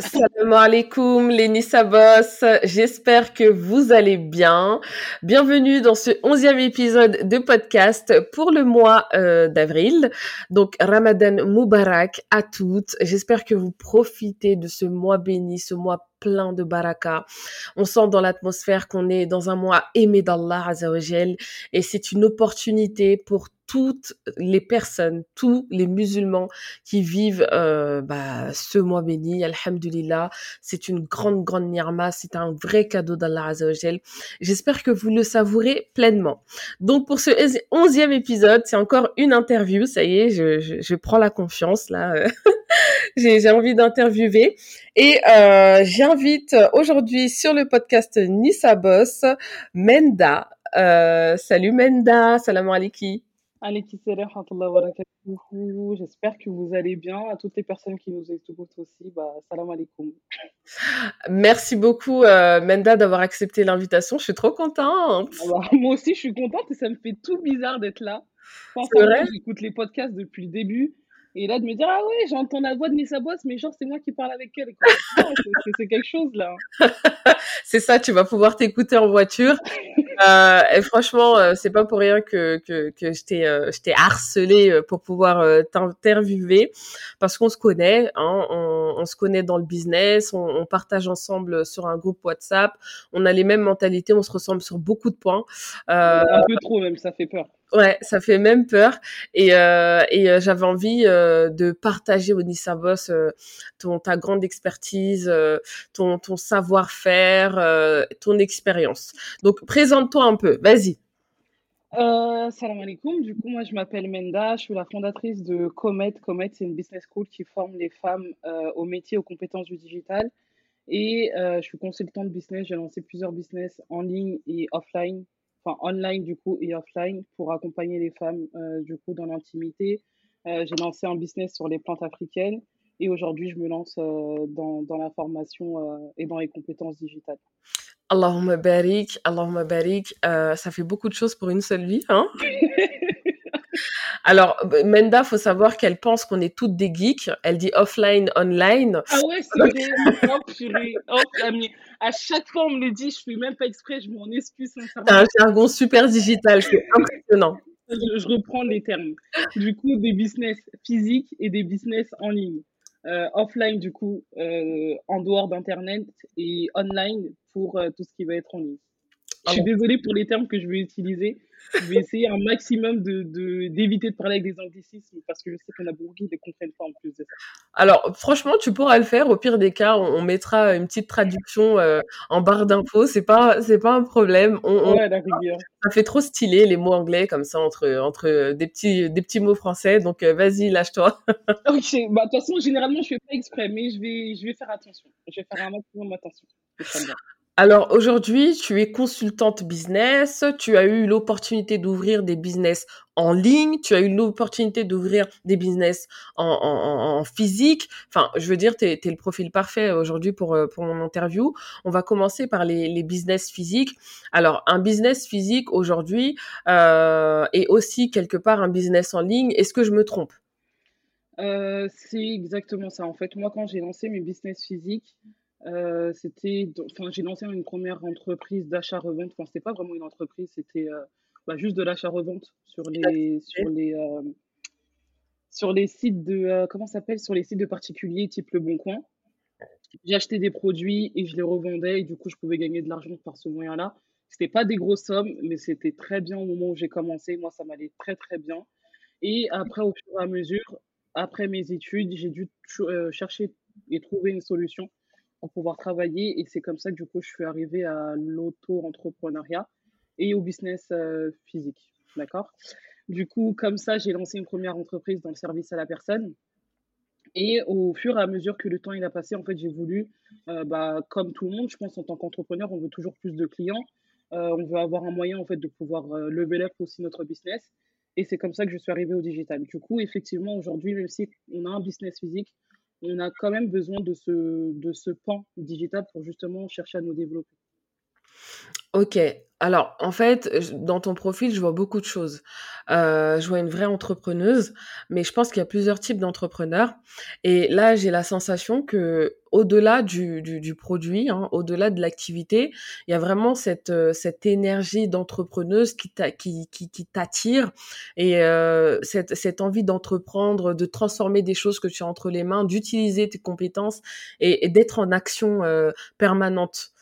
Salam alaikum les Nissabos, j'espère que vous allez bien. Bienvenue dans ce onzième épisode de podcast pour le mois euh, d'avril. Donc Ramadan Moubarak à toutes. J'espère que vous profitez de ce mois béni, ce mois plein de baraka. On sent dans l'atmosphère qu'on est dans un mois aimé d'Allah Azzawajal et c'est une opportunité pour toutes les personnes, tous les musulmans qui vivent euh, bah, ce mois béni, alhamdulillah, c'est une grande, grande nirma, c'est un vrai cadeau d'Allah Azzawajal. J'espère que vous le savourez pleinement. Donc pour ce onzième épisode, c'est encore une interview, ça y est, je, je, je prends la confiance là. j'ai envie d'interviewer. Et euh, j'invite aujourd'hui sur le podcast Nissa Boss, Menda. Euh, salut Menda, salam alaikum. J'espère que vous allez bien. À toutes les personnes qui nous écoutent aussi, bah, salam alaikum. Merci beaucoup, euh, Menda, d'avoir accepté l'invitation. Je suis trop contente. Ah bah, moi aussi, je suis contente et ça me fait tout bizarre d'être là. J'écoute les podcasts depuis le début. Et là, de me dire, ah ouais, j'entends la voix de Nissa Boss, mais genre, c'est moi qui parle avec elle. c'est quelque chose, là. c'est ça, tu vas pouvoir t'écouter en voiture. Euh, et franchement, euh, c'est pas pour rien que, que, que je t'ai euh, harcelé pour pouvoir euh, t'interviewer, parce qu'on se connaît, hein, on, on, se connaît dans le business, on, on, partage ensemble sur un groupe WhatsApp, on a les mêmes mentalités, on se ressemble sur beaucoup de points. un peu trop même, ça fait peur. Ouais, ça fait même peur. Et, euh, et euh, j'avais envie euh, de partager au Nissabos ton ta grande expertise, ton ton savoir-faire, ton expérience. Donc présente-toi un peu. Vas-y. salam alaikum. Du coup, moi, je m'appelle Menda. Je suis la fondatrice de Comet. Comet, c'est une business school qui forme les femmes au métier, aux compétences du digital. Et je suis consultante business. J'ai lancé plusieurs business en ligne et offline online du coup et offline pour accompagner les femmes euh, du coup dans l'intimité. Euh, j'ai lancé un business sur les plantes africaines et aujourd'hui je me lance euh, dans, dans, la formation et dans les compétences digitales. Allahumma barik, Allahumma barik, ça fait beaucoup de choses pour une seule vie, hein Alors, Menda, faut savoir qu'elle pense qu'on est toutes des geeks. Elle dit offline, online. Ah ouais, c'est vrai. oh, oh, à chaque fois, on me le dit, je fais même pas exprès, je m'en excuse sincèrement. C'est un jargon super digital, c'est impressionnant. Je, reprends les termes. Du coup, des business physiques et des business en ligne. Euh, offline, du coup, euh, en dehors d'Internet et online pour euh, tout ce qui va être en ligne. Je suis désolée pour les termes que je vais utiliser, je vais essayer un maximum de, d'éviter de, parler avec des anglicismes parce que je sais qu'on a beaucoup qui ne comprennent pas en plus de ça. Alors, franchement, tu pourras le faire. Au pire des cas, on, mettra une petite traduction euh, en barre d'infos. C'est pas, c'est pas un problème. On, ouais. Ça fait trop stylé les mots anglais comme ça entre, entre des petits, des petits mots français. Donc, euh, vas-y, lâche-toi. ok. Bah, de toute façon, généralement, je fais pas exprès, mais je vais, je vais faire attention. Je vais faire un maximum attention. Alors aujourd'hui, tu es consultante business, tu as eu l'opportunité d'ouvrir des business en ligne, tu as eu l'opportunité d'ouvrir des business en, physique. Enfin, je veux dire, tu es, le profil parfait aujourd'hui pour, euh, pour mon interview. On va commencer par les, les business physiques. Alors, un business physique aujourd'hui euh, est aussi quelque part un business en ligne. Est-ce que je me trompe? Euh, C'est exactement ça. En fait, moi, quand j'ai lancé mes business physiques, euh, c'était, enfin, j'ai lancé une première entreprise d'achat-revente. Enfin, c'était pas vraiment une entreprise, c'était euh, bah, juste de l'achat-revente sur les, sur les, euh, sur les sites de, comment s'appelle, sur les sites de particuliers type Le Bon Coin. J'ai acheté des produits et je les revendais et du coup, je pouvais gagner de l'argent par ce moyen-là. C'était pas des grosses sommes, mais c'était très bien au moment où j'ai commencé. Moi, ça m'allait très très bien. Et après, au fur et à mesure, après mes études, j'ai dû chercher et trouver une solution pour pouvoir travailler. Et c'est comme ça que du coup, je suis arrivée à l'auto-entrepreneuriat et au business euh, physique. D'accord? Du coup, comme ça, j'ai lancé une première entreprise dans le service à la personne. Et au fur et à mesure que le temps il a passé, en fait, j'ai voulu, euh, bah, comme tout le monde, je pense en tant qu'entrepreneur, on veut toujours plus de clients. Euh, on veut avoir un moyen en fait de pouvoir lever up aussi notre business. Et c'est comme ça que je suis arrivée au digital. Du coup, effectivement, aujourd'hui, même si on a un business physique, on a quand même besoin de ce, de ce pan digital pour justement chercher à nous développer. OK. Alors, en fait, dans ton profil, je vois beaucoup de choses. Heu, je vois une vraie entrepreneuse, mais je pense qu'il y a plusieurs types d'entrepreneurs et là, j'ai la sensation que au delà du du du produit, hein, au-delà de l'activité, il y a vraiment cette, heu, cette énergie d'entrepreneuse qui t'a qui qui qui t'attire et heu, cette cette envie d'entreprendre, de transformer des choses que tu as entre les mains, d'utiliser tes compétences et d'être en action, permanente.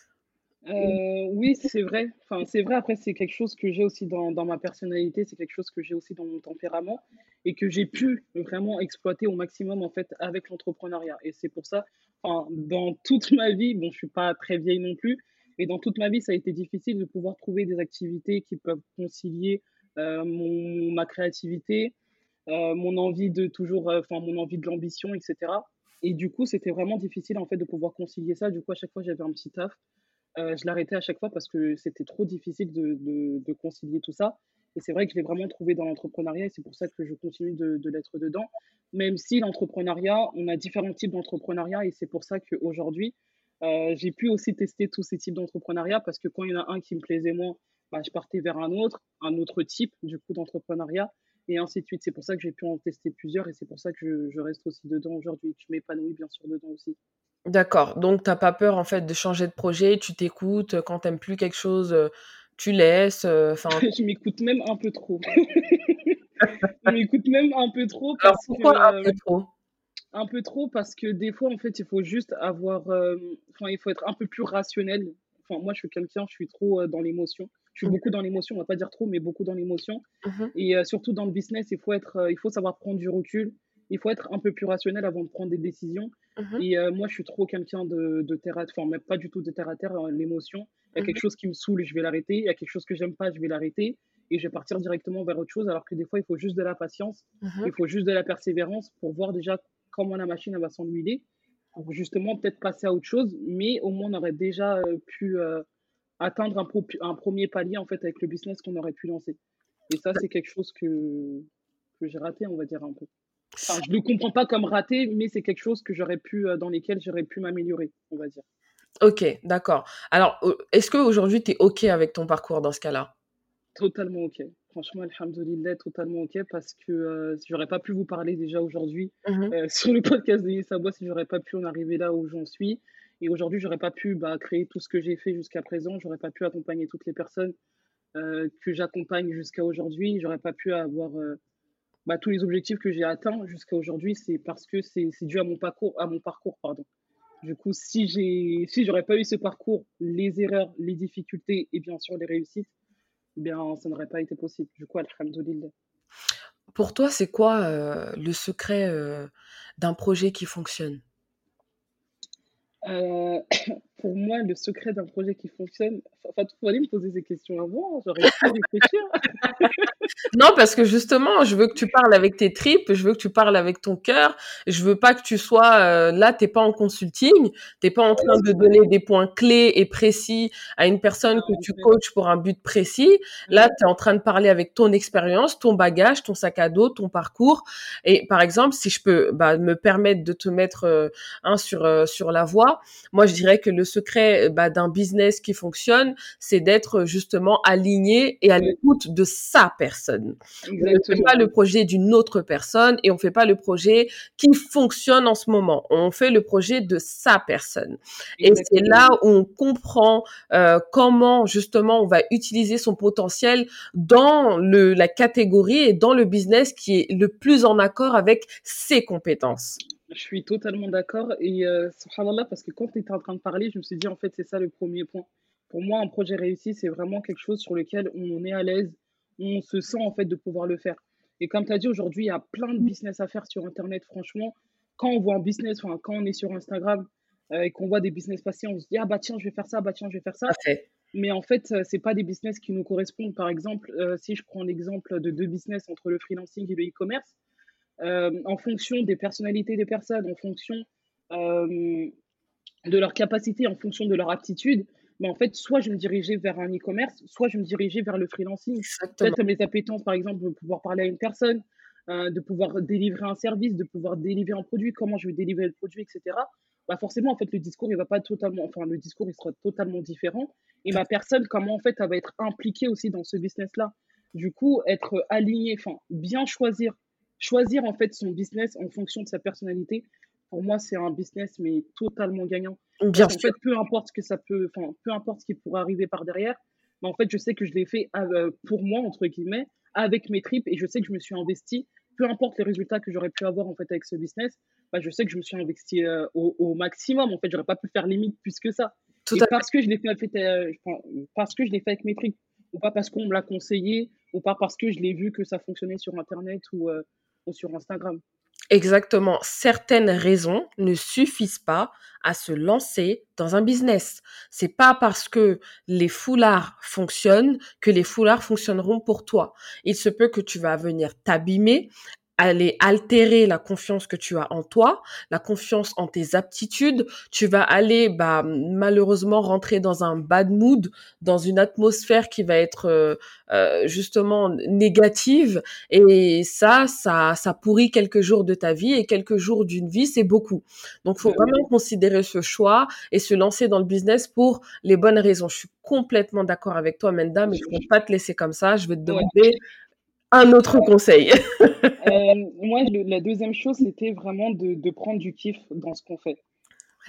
Heu, oui, c'est vrai. Enfin, c'est vrai, après, c'est quelque chose que j'ai aussi dans dans ma personnalité, c'est quelque chose que j'ai aussi dans mon tempérament et que j'ai pu vraiment exploiter au maximum, en fait, avec l'entrepreneuriat et c'est pour ça, enfin, dans toute ma vie, bon, je suis pas très vieille non plus, mais dans toute ma vie, ça a été difficile de pouvoir trouver des activités qui peuvent concilier, heu, mon ma créativité, heu, mon envie de toujours, enfin, mon envie de l'ambition et cetera et du coup, c'était vraiment difficile, en fait, de pouvoir concilier ça. Du coup, à chaque fois, j'avais un petit taf Heu, je l'arrêtais à chaque fois parce que c'était trop difficile de concilier tout ça et c'est vrai que je l'ai vraiment trouvé dans l'entrepreneuriat et c'est pour ça que je continue de l'être dedans. Même si l'entrepreneuriat, on a différents types d'entrepreneuriat et c'est pour ça qu'aujourd'hui, heu, j'ai pu aussi tester tous ces types d'entrepreneuriat parce que quand il y en a un qui me plaisait moins, bah, je partais vers un autre, un autre type du coup d'entrepreneuriat et ainsi de suite. C'est pour ça que j'ai pu en tester plusieurs et c'est pour ça que je je reste aussi dedans aujourd'hui je m'épanouis bien sûr dedans aussi. D'accord, donc tu as pas peur, en fait, de changer de projet, tu t'écoutes, quand tu aimes plus quelque chose, heu, tu laisses, heu, enfin Je m'écoute même un peu trop. Je m'écoute même un peu trop alors parce que, pourquoi un peu trop? un peu trop parce que des fois, en fait, il faut juste avoir, hem, enfin, il faut être un peu plus rationnel. Enfin, moi, je suis quelqu'un, je suis trop, heu, dans l'émotion. Je suis Mmh beaucoup dans l'émotion, on va pas dire trop, mais beaucoup dans l'émotion mh. et heu, surtout dans le business, il faut être, heu, il faut savoir prendre du recul. Il faut être un peu plus rationnel avant de prendre des décisions Mmh mh. et moi, je suis trop quelqu'un de de terre à enfin, même pas du tout de terre à terre, heu, l'émotion. Il y a Mmh quelque chose qui me saoule, je vais l'arrêter. Il y a quelque chose que j'aime pas, je vais l'arrêter et je vais partir directement vers autre chose alors que des fois, il faut juste de la patience, Mmh il faut juste de la persévérance pour voir déjà comment la machine, elle va s'ennuyer pour justement peut-être passer à autre chose, mais au moins on aurait déjà, pu, atteindre un pro un 1 palier, en fait, avec le business qu'on aurait pu lancer et ça, c'est quelque chose que que j'ai raté, on va dire un peu. Enfin, je le comprends pas comme raté, mais c'est quelque chose que j'aurais pu, heu, dans lesquels j'aurais pu m'améliorer, on va dire. OK, d'accord. Alors, est-ce qu'aujourd'hui tu es OK avec ton parcours dans ce cas-là? Totalement OK. Franchement, alhamdoulilah, totalement OK parce que, heu, j'aurais pas pu vous parler déjà aujourd'hui, Mmh mh. heu, sur le podcast de Yessabois si j'aurais pas pu en arriver là où j'en suis et aujourd'hui, j'aurais pas pu, bah, créer tout ce que j'ai fait jusqu'à présent. J'aurais pas pu accompagner toutes les personnes, heu, que j'accompagne jusqu'à aujourd'hui. J'aurais pas pu avoir, bah, tous les objectifs que j'ai atteints jusqu'à aujourd'hui. C'est parce que c'est dû à mon parcours à mon parcours, pardon. Du coup, si j'ai si j'aurais pas eu ce parcours, les erreurs, les difficultés et bien sûr les réussites, eh bien, ça n'aurait pas été possible. Du coup, alhamdoulilah. Pour toi, c'est quoi, heu, le secret, heu, d'un projet qui fonctionne? Heu, pour moi, le secret d'un projet qui fonctionne, enfin, il fallait me poser ces questions avant, j'aurais pu réfléchir. Non, parce que justement, je veux que tu parles avec tes tripes, je veux que tu parles avec ton cœur. Je veux pas que tu sois, heu, là, tu es pas en consulting, tu es pas en train de donner des points clés et précis à une personne que tu coaches pour un but précis. Là, tu es en train de parler avec ton expérience, ton bagage, ton sac à dos, ton parcours et par exemple, si je peux, bah, me permettre de te mettre, hein, sur, heu, sur la voie, moi, je dirais que le secret, bah, d'un business qui fonctionne, c'est d'être justement aligné et à l'écoute de sa personne. On ne fait pas le projet d'une autre personne et on fait pas le projet qui fonctionne en ce moment. On fait le projet de sa personne. Et c'est là où on comprend euh, comment justement on va utiliser son potentiel dans le, la catégorie et dans le business qui est le plus en accord avec ses compétences. Je suis totalement d'accord et heu, subhanallah, parce que quand tu étais en train de parler, je me suis dit: «En fait, c'est ça le premier point». Pour moi, un projet réussi, c'est vraiment quelque chose sur lequel on est à l'aise, on se sent, en fait, de pouvoir le faire et comme tu as dit, aujourd'hui, il y a plein de business à faire sur internet. Franchement, quand on voit un business, enfin, quand on est sur Instagram, heu, et qu'on voit des business passer, on se dit: «Ah bah tiens, je vais faire ça, bah tiens, je vais faire ça». Mais en fait, heu, c'est pas des business qui nous correspondent. Par exemple, heu, si je prends l'exemple de 2 business entre le freelancing et le e-commerce, en fonction des personnalités des personnes, en fonction, hem, de leurs capacités, en fonction de leur aptitude, mais en fait, soit je me dirigeais vers un e-commerce, soit je me dirigeais vers le freelancing. Peut-être mes appétences, par exemple, de pouvoir parler à une personne, heu, de pouvoir délivrer un service, de pouvoir délivrer un produit, comment je vais délivrer le produit et cetera. bah forcément, en fait, le discours, il va pas totalement, enfin, le discours, il sera totalement différent. Et ma personne, comment, en fait, elle va être impliquée aussi dans ce business-là. Du coup, être aligné, enfin, bien choisir, choisir, en fait, son business en fonction de sa personnalité, pour moi, c'est un business, mais totalement gagnant. Bien sûr. peu importe ce que ça peut, enfin, peu importe ce qui pourrait arriver par derrière, mais en fait, je sais que je l'ai fait euh, pour moi, entre guillemets, avec mes tripes, et je sais que je me suis investi peu importe les résultats que j'aurais pu avoir en fait avec ce business, bah, je sais que je me suis investi euh, au, maximum. En fait, j'aurais pas pu faire limite plus que ça. Tout parce que je l'ai fait, euh, parce que je l'ai fait avec mes tripes, ou pas parce qu'on me l'a conseillé, ou pas parce que je l'ai vu que ça fonctionnait sur Internet ou, sur Instagram. Exactement. Certaines raisons ne suffisent pas à se lancer dans un business. C'est pas parce que les foulards fonctionnent que les foulards fonctionneront pour toi. Il se peut que tu vas venir t'abîmer aller altérer la confiance que tu as en toi, la confiance en tes aptitudes. Tu vas aller, bah, malheureusement, rentrer dans un bad mood, dans une atmosphère qui va être euh, euh, justement négative. Et ça, ça, ça pourrit quelques jours de ta vie et quelques jours d'une vie, c'est beaucoup. Donc, faut vraiment considérer ce choix et se lancer dans le business pour les bonnes raisons. Je suis complètement d'accord avec toi, Menda, mais je ne vais pas te laisser comme ça. Je vais te demander un autre conseil euh, Moi, la deuxième chose, c'était vraiment de, prendre du kiff dans ce qu'on fait.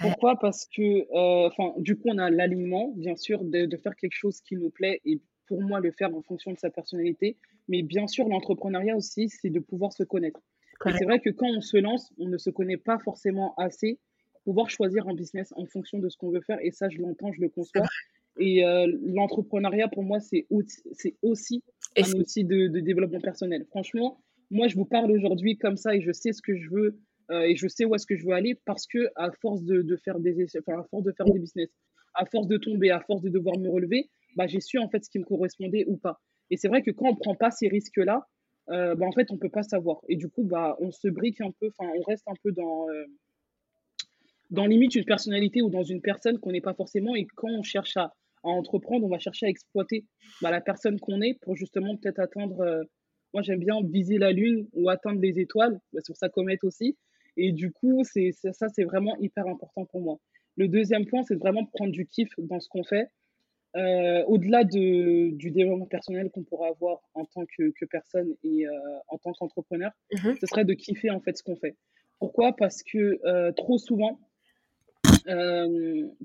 Pourquoi? Parce que, euh, du coup, on a l'alignement, bien sûr, de, faire quelque chose qui nous plaît et pour moi, le faire en fonction de sa personnalité. Mais bien sûr, l'entrepreneuriat aussi, c'est de pouvoir se connaître. c'est vrai que quand on se lance, on ne se connaît pas forcément assez pour pouvoir choisir un business en fonction de ce qu'on veut faire. Et ça, je l'entends, je le conçois. Et euh, l'entrepreneuriat, pour moi, c'est aussi un outil de, développement personnel. Franchement, moi, je vous parle aujourd'hui comme ça et je sais ce que je veux euh, et je sais où est-ce que je veux aller parce que à force de, faire des enfin, à force de faire des business, à force de tomber, à force de devoir me relever, bah, j'ai su en fait ce qui me correspondait ou pas. Et c'est vrai que quand on prend pas ces risques-là, euh, bah, en fait, on peut pas savoir. Et du coup, bah, on se brique un peu, enfin, on reste un peu dans, euh, dans limite une personnalité ou dans une personne qu'on n'est pas forcément. Et quand on cherche à à entreprendre, on va chercher à exploiter bah, la personne qu'on est pour justement peut-être atteindre. Euh, moi, j'aime bien viser la lune ou atteindre les étoiles, bah, sur sa comète aussi. Et du coup, c'est ça, c'est vraiment hyper important pour moi. Le deuxième point, c'est vraiment prendre du kiff dans ce qu'on fait. Euh, au-delà de, du développement personnel qu'on pourrait avoir en tant que, que personne et euh, en tant qu'entrepreneur, mmh ce serait de kiffer en fait ce qu'on fait. Pourquoi? Parce que trop souvent,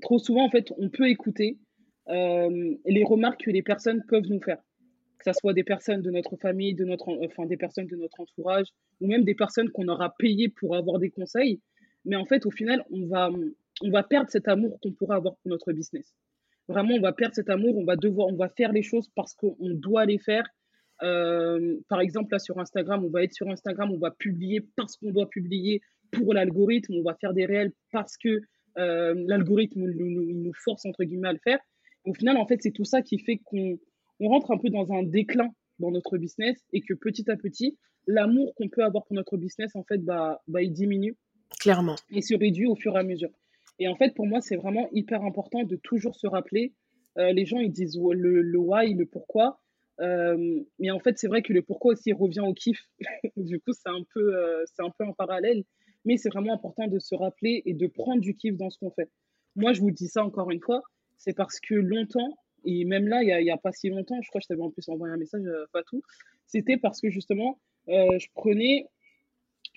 trop souvent en fait, on peut écouter, euh, les remarques que les personnes peuvent nous faire, que ce soit des personnes de notre famille, de notre, enfin des personnes de notre entourage, ou même des personnes qu'on aura payées pour avoir des conseils. Mais en fait, au final, on va, on va perdre cet amour qu'on pourrait avoir pour notre business. Vraiment, on va perdre cet amour, on va devoir, on va faire les choses parce qu'on doit les faire. Euh, par exemple, là sur Instagram, on va être sur Instagram, on va publier parce qu'on doit publier pour l'algorithme, on va faire des réels parce que euh, l'algorithme nous, nous, force entre guillemets à le faire. Au final, en fait, c'est tout ça qui fait qu'on rentre un peu dans un déclin dans notre business et que petit à petit, l'amour qu'on peut avoir pour notre business, en fait, bah, bah, il diminue. Clairement. Et se réduit au fur et à mesure. Et en fait, pour moi, c'est vraiment hyper important de toujours se rappeler. Euh, les gens, ils disent le, le why, le pourquoi. Euh, mais en fait, c'est vrai que le pourquoi aussi revient au kiff. du coup, c'est un, peu, euh, c'est un peu en parallèle. Mais c'est vraiment important de se rappeler et de prendre du kiff dans ce qu'on fait. Moi, je vous dis ça encore une fois c'est parce que longtemps, et même là, il n'y a, pas si longtemps, je crois que je t'avais en plus envoyé un message, pas euh, tout, c'était parce que justement, euh, je prenais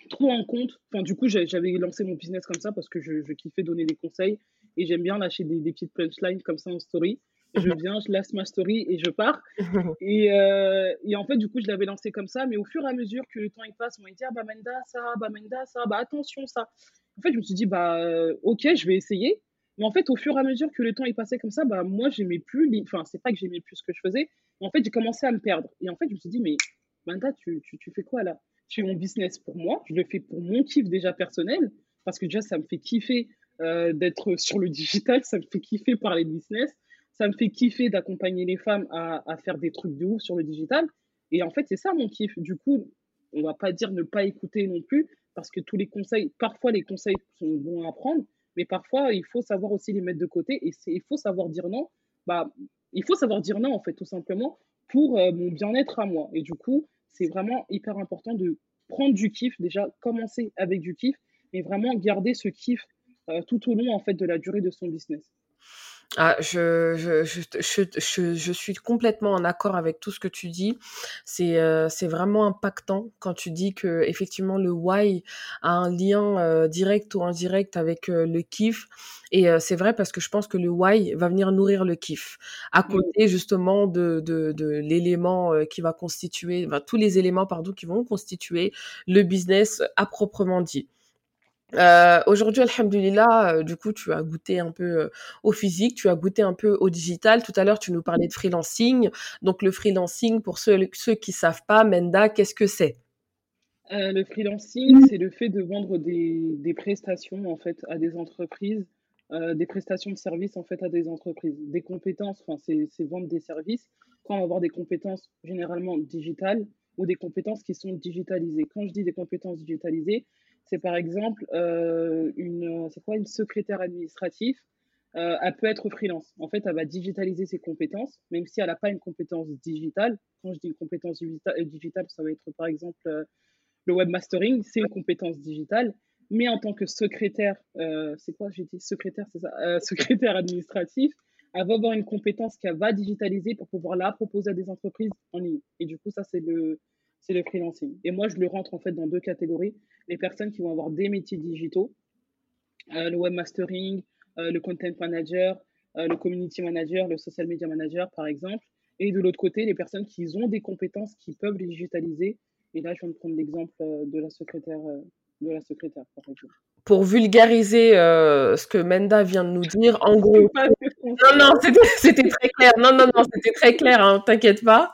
trop en compte, enfin du coup, j'avais lancé mon business comme ça parce que je, kiffais donner des conseils et j'aime bien lâcher des, petites punchlines comme ça en story. Je viens, je laisse ma story et je pars. Et, euh, et, en fait, du coup, je l'avais lancé comme ça, mais au fur et à mesure que le temps il passe, on m'a dit, ah bah Menda, ça, bah Menda, ça, bah attention, ça. En fait, je me suis dit, bah ok, je vais essayer. Mais en fait, au fur et à mesure que le temps est passé comme ça, bah, moi, j'aimais plus, enfin, c'est pas que j'aimais plus ce que je faisais, mais en fait, j'ai commencé à me perdre. Et en fait, je me suis dit, mais Manda, tu, tu, tu fais quoi là? Je fais mon business pour moi, je le fais pour mon kiff déjà personnel, parce que déjà, ça me fait kiffer euh, d'être sur le digital, ça me fait kiffer parler de business, ça me fait kiffer d'accompagner les femmes à, à, faire des trucs de ouf sur le digital. Et en fait, c'est ça mon kiff. Du coup, on va pas dire ne pas écouter non plus, parce que tous les conseils, parfois les conseils sont bons à prendre, mais parfois, il faut savoir aussi les mettre de côté et il faut savoir dire non. Bah, il faut savoir dire non, en fait, tout simplement, pour euh, mon bien-être à moi. Et du coup, c'est vraiment hyper important de prendre du kiff, déjà commencer avec du kiff, mais vraiment garder ce kiff tout au long en fait de la durée de son business. Ah, je, je, je, je, je, suis complètement en accord avec tout ce que tu dis. C'est euh, c'est vraiment impactant quand tu dis que effectivement le why a un lien euh, direct ou indirect avec euh, le kiff. Et c'est vrai parce que je pense que le why va venir nourrir le kiff à mmh. côté justement de, de, de l'élément qui va constituer, enfin, tous les éléments pardon qui vont constituer le business à proprement dit. Euh, aujourd'hui, alhamdulillah, euh, du coup, tu as goûté un peu euh, au physique, tu as goûté un peu au digital. Tout à l'heure, tu nous parlais de freelancing. Donc, le freelancing, pour ceux, ceux qui savent pas, Menda, qu'est-ce que c'est? Le freelancing, c'est le fait de vendre des, des, prestations en fait à des entreprises, des prestations de services en fait à des entreprises, des compétences. Enfin, c'est vendre des services. Quand on va avoir des compétences généralement digitales ou des compétences qui sont digitalisées. Quand je dis des compétences digitalisées, c'est par exemple euh, une, c'est quoi, une secrétaire administrative. Euh, elle peut être freelance. En fait, elle va digitaliser ses compétences, même si elle n'a pas une compétence digitale. Quand je dis une compétence euh, digitale, ça va être par exemple le webmastering, c'est une compétence digitale. Mais en tant que secrétaire, c'est quoi J'ai dit secrétaire, c'est ça Secrétaire administratif, elle va avoir une compétence qu'elle va digitaliser pour pouvoir la proposer à des entreprises en ligne. Et du coup, ça, c'est le, c'est le freelancing. Et moi, je le rentre en fait dans deux catégories. Les personnes qui vont avoir des métiers digitaux, euh, le webmastering, euh, le content manager, euh, le community manager, le social media manager, par exemple. Et de l'autre côté, les personnes qui ont des compétences qui peuvent les digitaliser. Et là, je viens de prendre l'exemple de la secrétaire, de la secrétaire, par exemple pour vulgariser euh, ce que Menda vient de nous dire, en gros. Non, non, c'était très clair. Non, non, non, c'était très clair, hein, t'inquiète pas.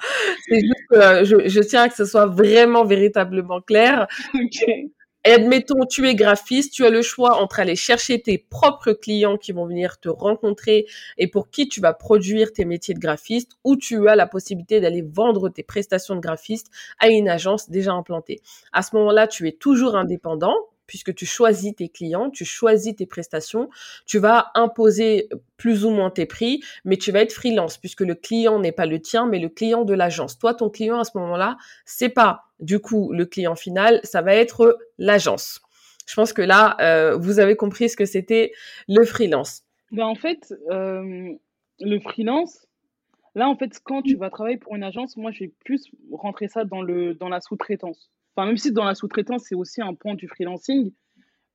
C'est juste que euh, je, je, tiens à que ce soit vraiment, véritablement clair. Okay. admettons, tu es graphiste, tu as le choix entre aller chercher tes propres clients qui vont venir te rencontrer et pour qui tu vas produire tes métiers de graphiste, ou tu as la possibilité d'aller vendre tes prestations de graphiste à une agence déjà implantée. À ce moment-là, tu es toujours indépendant, puisque tu choisis tes clients, tu choisis tes prestations, tu vas imposer plus ou moins tes prix, mais tu vas être freelance puisque le client n'est pas le tien, mais le client de l'agence. Toi, ton client à ce moment-là, c'est pas du coup le client final, ça va être l'agence. Je pense que là, euh, vous avez compris ce que c'était le freelance. Ben en fait, euh, le freelance, là en fait, quand tu vas travailler pour une agence, moi j'ai plus rentré ça dans le dans la sous-traitance. Enfin, même si dans la sous-traitance, c'est aussi un point du freelancing.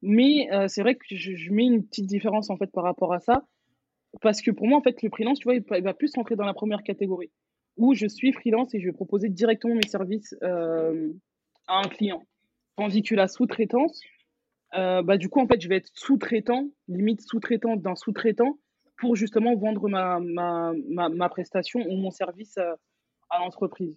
Mais euh, c'est vrai que je, mets une petite différence en fait par rapport à ça. Parce que pour moi, en fait, le freelance, tu vois, il, va plus rentrer dans la première catégorie. Où je suis freelance et je vais proposer directement mes services euh, à un client. Tandis que la sous-traitance, euh, bah, du coup, en fait, je vais être sous-traitant, limite sous-traitant d'un sous-traitant, pour justement vendre ma, ma, ma, ma, prestation ou mon service à l'entreprise.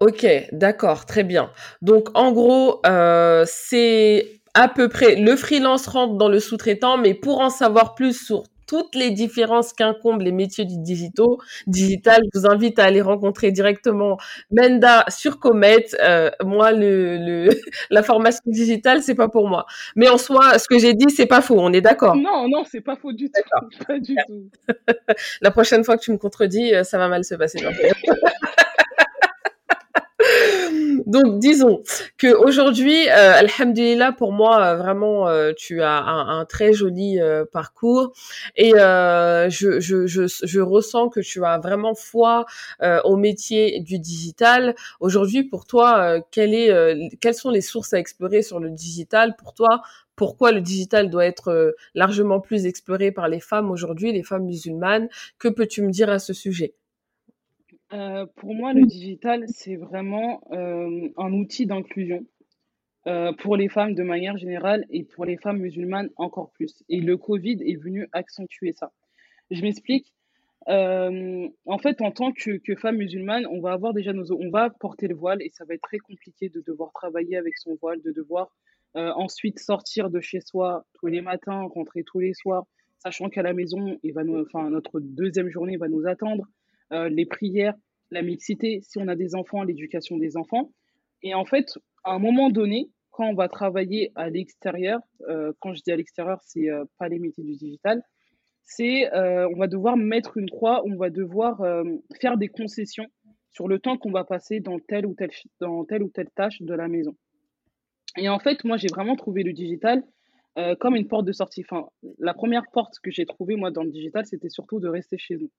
Ok, d'accord, très bien. Donc en gros, euh, c'est à peu près le freelance rentre dans le sous-traitant, mais pour en savoir plus sur toutes les différences qu'incombent les métiers du digito, digital, je vous invite à aller rencontrer directement Menda sur Comet. Euh, moi, le, le, la formation digitale, c'est pas pour moi. Mais en soi, ce que j'ai dit, c'est pas faux. On est d'accord. Non, non, c'est pas faux du tout. Pas du tout. La prochaine fois que tu me contredis, euh, ça va mal se passer. Donc, disons que aujourd'hui, euh, alhamdulillah, pour moi, euh, vraiment, euh, tu as un, très joli euh, parcours et je, je, je, je, ressens que tu as vraiment foi au métier du digital. Aujourd'hui, pour toi, quelles sont les sources à explorer sur le digital? Pour toi pourquoi le digital doit être largement plus exploré par les femmes aujourd'hui, les femmes musulmanes? Que peux-tu me dire à ce sujet? Euh, pour moi, le digital, c'est vraiment euh, un outil d'inclusion euh, pour les femmes de manière générale et pour les femmes musulmanes encore plus. Et le Covid est venu accentuer ça. Je m'explique. en fait, en tant que, que, femme musulmane, on va avoir déjà nos, on va porter le voile et ça va être très compliqué de devoir travailler avec son voile, de devoir ensuite sortir de chez soi tous les matins, rentrer tous les soirs, sachant qu'à la maison, il va nous, enfin, notre deuxième journée va nous attendre. Euh, les prières, la mixité, si on a des enfants, l'éducation des enfants. Et en fait, à un moment donné, quand on va travailler à l'extérieur, euh, quand je dis à l'extérieur, c'est euh, pas les métiers du digital, c'est on va devoir mettre une croix, on va devoir faire des concessions sur le temps qu'on va passer dans telle ou telle dans telle ou telle tâche de la maison. Et en fait, moi, j'ai vraiment trouvé le digital comme une porte de sortie. Enfin, la première porte que j'ai trouvée, moi, dans le digital, c'était surtout de rester chez nous.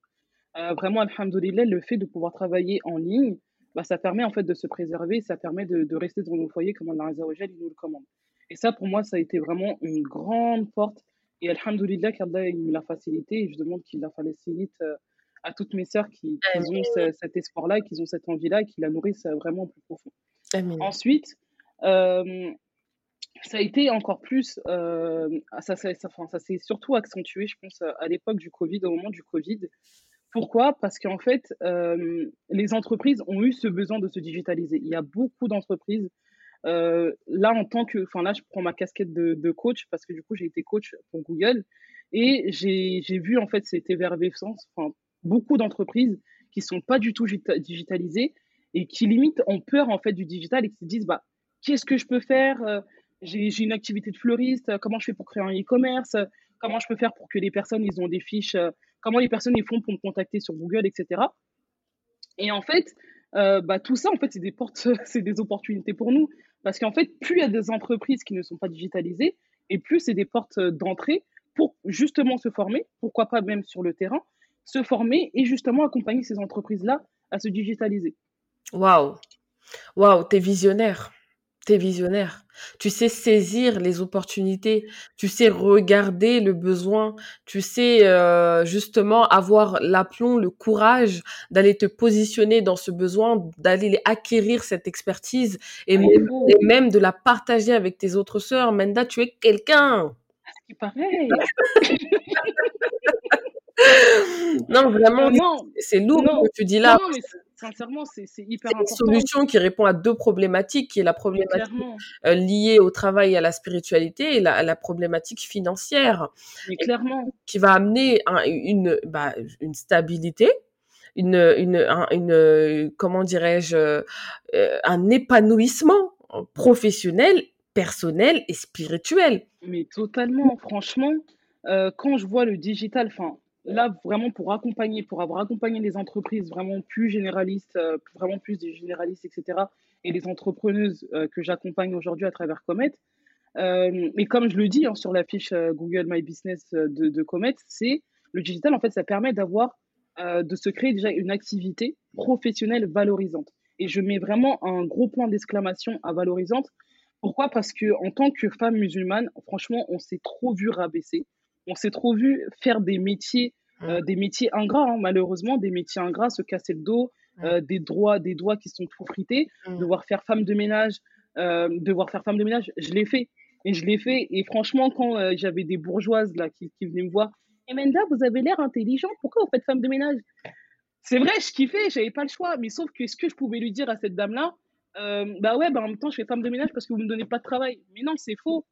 Vraiment, alhamdoulilah, le fait de pouvoir travailler en ligne, bah, ça permet en fait de se préserver, ça permet de, de rester dans nos foyers comme Allah il nous le commande. Et ça, pour moi, ça a été vraiment une grande porte. Et alhamdoulilah, qu'Allah il me l'a facilité et je demande qu'il la facilite euh, à toutes mes sœurs qui, qui ont cet espoir-là, qui ont cette envie-là, qui la nourrissent vraiment plus profond. Ensuite, euh, ça a été encore plus, euh, ça, ça, ça, ça s'est surtout accentué, je pense, à l'époque du Covid, au moment du Covid. Pourquoi? Parce qu'en fait, euh, les entreprises ont eu ce besoin de se digitaliser. Il y a beaucoup d'entreprises. Euh, là, en tant que, enfin là, je prends ma casquette de, coach parce que du coup, j'ai été coach pour Google et j'ai vu en fait cette effervescence. Enfin, beaucoup d'entreprises qui sont pas du tout digitalisées et qui limite ont peur en fait du digital et qui se disent bah qu'est-ce que je peux faire? Euh, J'ai une activité de fleuriste. Comment je fais pour créer un e-commerce? Comment je peux faire pour que les personnes ils ont des fiches comment les personnes ils font pour me contacter sur Google, etc. Et en fait, euh, bah, tout ça, en fait, c'est des portes, c'est des opportunités pour nous. Parce qu'en fait, plus il y a des entreprises qui ne sont pas digitalisées, et plus c'est des portes d'entrée pour justement se former, pourquoi pas même sur le terrain, se former et justement accompagner ces entreprises-là à se digitaliser. Waouh, waouh, t'es visionnaire visionnaire. Tu sais saisir les opportunités, tu sais regarder le besoin, tu sais euh, justement avoir l'aplomb, le courage d'aller te positionner dans ce besoin, d'aller acquérir cette expertise et même, de la partager avec tes autres sœurs. Menda, tu es quelqu'un. C'est pareil. non, vraiment, c'est lourd que tu dis là. Sincèrement, c'est hyper important. C'est une solution qui répond à deux problématiques, qui est la problématique euh, liée au travail et à la spiritualité et la, la problématique financière. Mais clairement. Qui va amener une, bah, une stabilité, une, une, une comment dirais-je, euh, un épanouissement professionnel, personnel et spirituel. Mais totalement, franchement, euh, quand je vois le digital, enfin, là, vraiment, pour accompagner, pour avoir accompagné les entreprises vraiment plus généralistes, euh, vraiment plus des généralistes, etc., et les entrepreneuses euh, que j'accompagne aujourd'hui à travers Comet. Euh, et comme je le dis hein, sur la fiche Google My Business de, de Comet, c'est le digital, en fait, ça permet d'avoir, de se créer déjà une activité professionnelle valorisante. Et je mets vraiment un gros point d'exclamation à valorisante. Pourquoi? Parce que en tant que femme musulmane, franchement, on s'est trop vu rabaisser on s'est trop vu faire des métiers, euh, des métiers ingrats, hein, malheureusement, des métiers ingrats, se casser le dos, euh, des droits, des doigts qui sont tout frités, devoir faire femme de ménage, euh, devoir faire femme de ménage, je l'ai fait. Et je l'ai fait. Et franchement, quand j'avais des bourgeoises là qui, venaient me voir, Emenda, vous avez l'air intelligente, pourquoi vous faites femme de ménage? C'est vrai, je kiffais, j'avais pas le choix. Mais sauf que ce que je pouvais lui dire à cette dame-là, bah ouais, bah en même temps, je fais femme de ménage parce que vous me donnez pas de travail. Mais non, c'est faux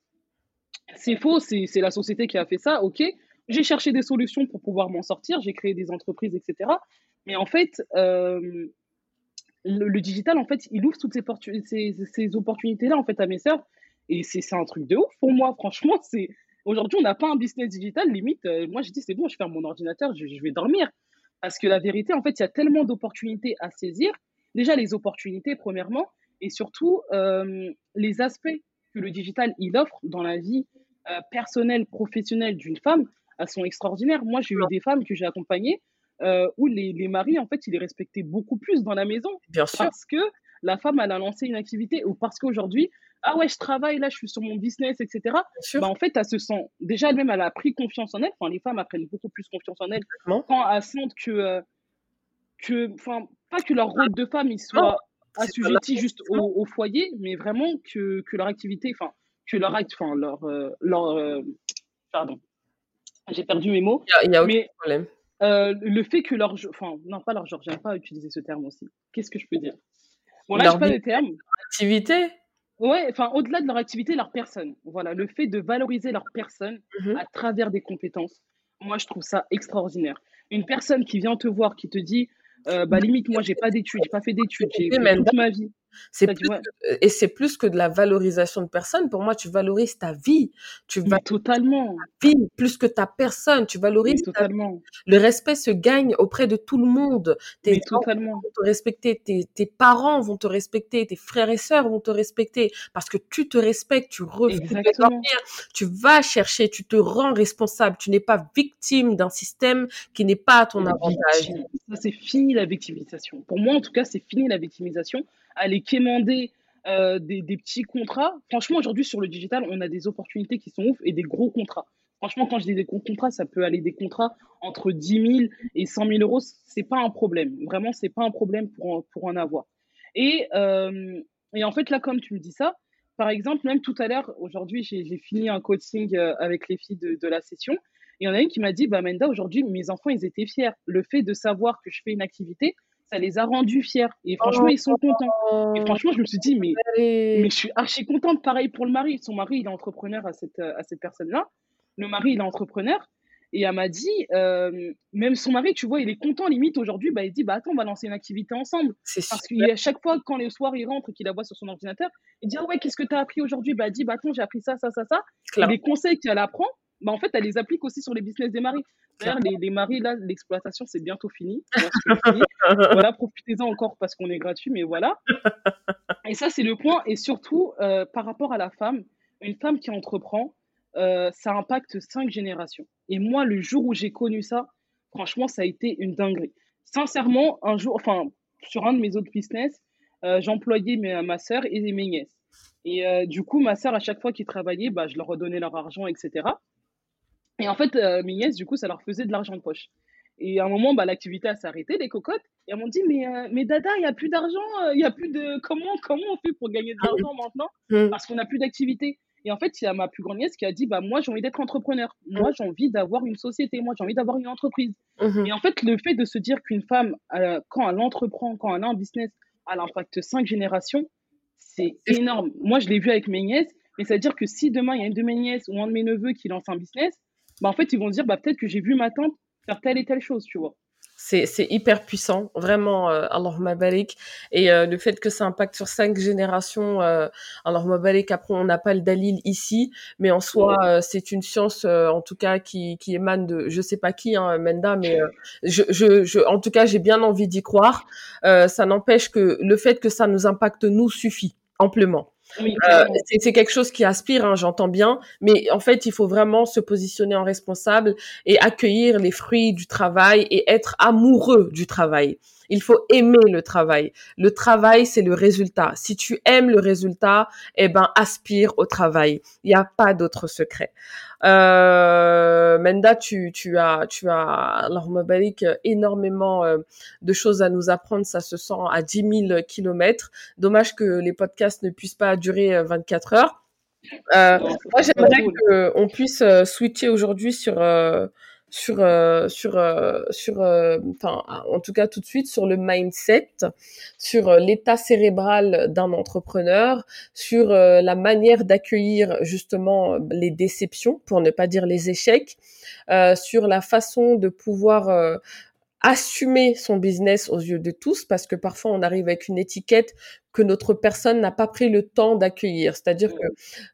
c'est faux, c'est la société qui a fait ça, ok. J'ai cherché des solutions pour pouvoir m'en sortir, j'ai créé des entreprises, etc. Mais en fait, euh, le, digital, en fait, il ouvre toutes ces, opportunités-là, en fait, à mes sœurs. Et c'est un truc de ouf pour moi, franchement. c'est Aujourd'hui, on n'a pas un business digital, limite. Euh, moi, je dis, c'est bon, je ferme mon ordinateur, je, vais dormir. Parce que la vérité, en fait, il y a tellement d'opportunités à saisir. Déjà, les opportunités, premièrement, et surtout, euh, les aspects que le digital, il offre dans la vie euh, personnelle, professionnelle d'une femme, elles sont extraordinaires. Moi, j'ai eu des femmes que j'ai accompagnées euh, où les, les, maris, en fait, ils les respectaient beaucoup plus dans la maison. Bien sûr. Parce que la femme, elle a lancé une activité ou parce qu'aujourd'hui, ah ouais, je travaille, là, je suis sur mon business, etc. Bah, en fait, elle se sent, déjà elle-même, elle a pris confiance en elle. Enfin, les femmes apprennent beaucoup plus confiance en elles quand elles sentent que, euh, que, enfin, pas que leur rôle de femme, il soit assujetti juste au, au, foyer, mais vraiment que, que leur activité, enfin, que leur acte, enfin, leur, euh, leur euh, pardon, j'ai perdu mes mots. Il n'y a, aucun problème. Euh, le fait que leur, enfin, non, pas leur genre, j'aime pas utiliser ce terme aussi. Qu'est-ce que je peux dire? Bon, là, je pas le terme. Activité? Ouais, enfin, au-delà de leur activité, leur personne. Voilà, le fait de valoriser leur personne mhm. à travers des compétences, moi, je trouve ça extraordinaire. Une personne qui vient te voir, qui te dit, bah, limite, moi, j'ai pas d'études, j'ai pas fait d'études, j'ai toute ma vie. C'est plus et c'est plus que de la valorisation de personne. Pour moi, tu valorises ta vie. Tu vas totalement. Ta vie plus que ta personne. Tu valorises totalement. Le respect se gagne auprès de tout le monde. Tes totalement. vont te respecter, tes, tes, parents vont te respecter, tes frères et sœurs vont te respecter parce que tu te respectes, tu refuses de dormir, tu vas chercher, tu te rends responsable. Tu n'es pas victime d'un système qui n'est pas à ton avantage. Ça, c'est fini la victimisation. Pour moi, en tout cas, c'est fini la victimisation aller quémander euh, des, petits contrats. Franchement, aujourd'hui, sur le digital, on a des opportunités qui sont ouf et des gros contrats. Franchement, quand je dis des gros contrats, ça peut aller des contrats entre 10 000 et 100 000 euros. C'est pas un problème. Vraiment, c'est pas un problème pour en, pour en avoir. Et, euh, et en fait, là, comme tu me dis ça, par exemple, même tout à l'heure, aujourd'hui, j'ai fini un coaching euh, avec les filles de, la session. Il y en a une qui m'a dit, bah, Menda, aujourd'hui, mes enfants, ils étaient fiers. Le fait de savoir que je fais une activité, ça les a rendus fiers. Et franchement, ils sont contents. Et franchement, je me suis dit, mais, mais je suis archi contente. Pareil pour le mari. Son mari, il est entrepreneur à cette, à cette personne-là. Le mari, il est entrepreneur. Et elle m'a dit, euh, même son mari, tu vois, il est content limite aujourd'hui. Bah, il dit, bah attends, on va lancer une activité ensemble. Parce qu'à chaque fois, quand les soirs, il rentre et qu'il la voit sur son ordinateur, il dit, ah ouais, qu'est-ce que tu as appris aujourd'hui? Bah, il dit, bah attends, j'ai appris ça, ça, ça, ça. les conseils qu'elle apprend, bah, en fait, elle les applique aussi sur les business des maris. Les, maris, là, l'exploitation, c'est bientôt fini. voilà, profitez-en encore parce qu'on est gratuit, mais voilà. Et ça, c'est le point. Et surtout, euh, par rapport à la femme, une femme qui entreprend, euh, ça impacte cinq générations. Et moi, le jour où j'ai connu ça, franchement, ça a été une dinguerie. Sincèrement, un jour, enfin, sur un de mes autres business, euh, j'employais ma soeur et mes nièces. Et du coup, ma soeur, à chaque fois qu'ils travaillaient, bah, je leur redonnais leur argent, etc. Et en fait, euh, mes nièces, du coup, ça leur faisait de l'argent de poche. Et à un moment, bah, l'activité a s'arrêté, les cocottes. Et elles m'ont dit, mais, euh, mais Dada, il n'y a plus d'argent, euh, il y a plus de. Comment, comment on fait pour gagner de ah l'argent maintenant mmh. Parce qu'on n'a plus d'activité. Et en fait, il y a ma plus grande nièce qui a dit, bah, moi, j'ai envie d'être entrepreneur. Moi, j'ai envie d'avoir une société. Moi, j'ai envie d'avoir une entreprise. Mmh. Et en fait, le fait de se dire qu'une femme, quand elle entreprend, quand elle a un business, elle impacte cinq générations, c'est énorme. Moi, je l'ai vu avec mes nièces. Mais ça veut dire que si demain, il y a une de mes nièces ou un de mes neveux qui lance un business, bah, en fait, ils vont dire, bah, peut-être que j'ai vu ma tante faire telle et telle chose, tu vois. C'est, hyper puissant, vraiment, euh, alors Mabalik. Et euh, le fait que ça impacte sur cinq générations, euh, alors Mabalik, après, on n'a pas le Dalil ici, mais en soi, euh, c'est une science, en tout cas, qui, qui émane de, je sais pas qui, hein, Menda, mais je, je, je, en tout cas, j'ai bien envie d'y croire. ça n'empêche que le fait que ça nous impacte nous suffit amplement. Euh, c'est quelque chose qui aspire, hein, j'entends bien, mais en fait, il faut vraiment se positionner en responsable et accueillir les fruits du travail et être amoureux du travail. Il faut aimer le travail. Le travail, c'est le résultat. Si tu aimes le résultat, eh ben, aspire au travail. Il n'y a pas d'autre secret. Euh, Menda, tu, tu as, tu as, énormément euh, de choses à nous apprendre. Ça se sent à 10 000 kilomètres. Dommage que les podcasts ne puissent pas durer 24 euh, heures. Euh, moi, j'aimerais qu'on puisse switcher aujourd'hui sur sur euh, sur euh, sur euh, enfin en tout cas tout de suite sur le mindset sur l'état cérébral d'un entrepreneur sur la manière d'accueillir justement les déceptions pour ne pas dire les échecs sur la façon de pouvoir assumer son business aux yeux de tous parce que parfois on arrive avec une étiquette que notre personne n'a pas pris le temps d'accueillir. C'est-à-dire que